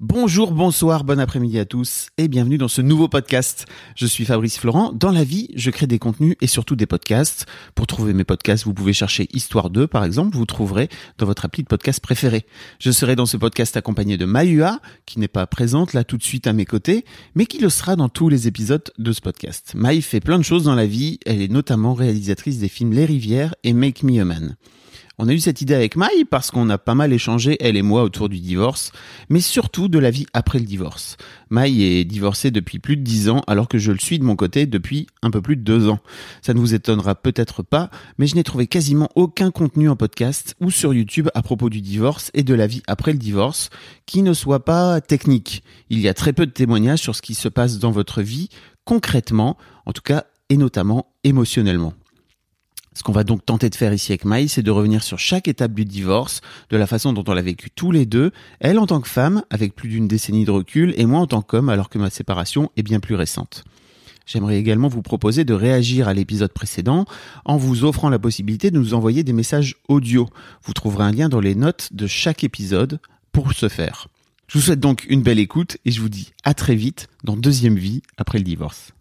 Bonjour, bonsoir, bon après-midi à tous et bienvenue dans ce nouveau podcast. Je suis Fabrice Florent. Dans la vie, je crée des contenus et surtout des podcasts. Pour trouver mes podcasts, vous pouvez chercher Histoire 2 par exemple, vous trouverez dans votre appli de podcast préféré. Je serai dans ce podcast accompagné de Mayua, qui n'est pas présente là tout de suite à mes côtés, mais qui le sera dans tous les épisodes de ce podcast. Maï fait plein de choses dans la vie, elle est notamment réalisatrice des films Les Rivières et Make Me a Man. On a eu cette idée avec Maï parce qu'on a pas mal échangé, elle et moi, autour du divorce, mais surtout de la vie après le divorce. Maï est divorcée depuis plus de dix ans, alors que je le suis de mon côté depuis un peu plus de deux ans. Ça ne vous étonnera peut-être pas, mais je n'ai trouvé quasiment aucun contenu en podcast ou sur YouTube à propos du divorce et de la vie après le divorce qui ne soit pas technique. Il y a très peu de témoignages sur ce qui se passe dans votre vie concrètement, en tout cas, et notamment émotionnellement. Ce qu'on va donc tenter de faire ici avec Maï, c'est de revenir sur chaque étape du divorce, de la façon dont on l'a vécu tous les deux, elle en tant que femme, avec plus d'une décennie de recul, et moi en tant qu'homme, alors que ma séparation est bien plus récente. J'aimerais également vous proposer de réagir à l'épisode précédent en vous offrant la possibilité de nous envoyer des messages audio. Vous trouverez un lien dans les notes de chaque épisode pour ce faire. Je vous souhaite donc une belle écoute et je vous dis à très vite dans Deuxième Vie après le divorce.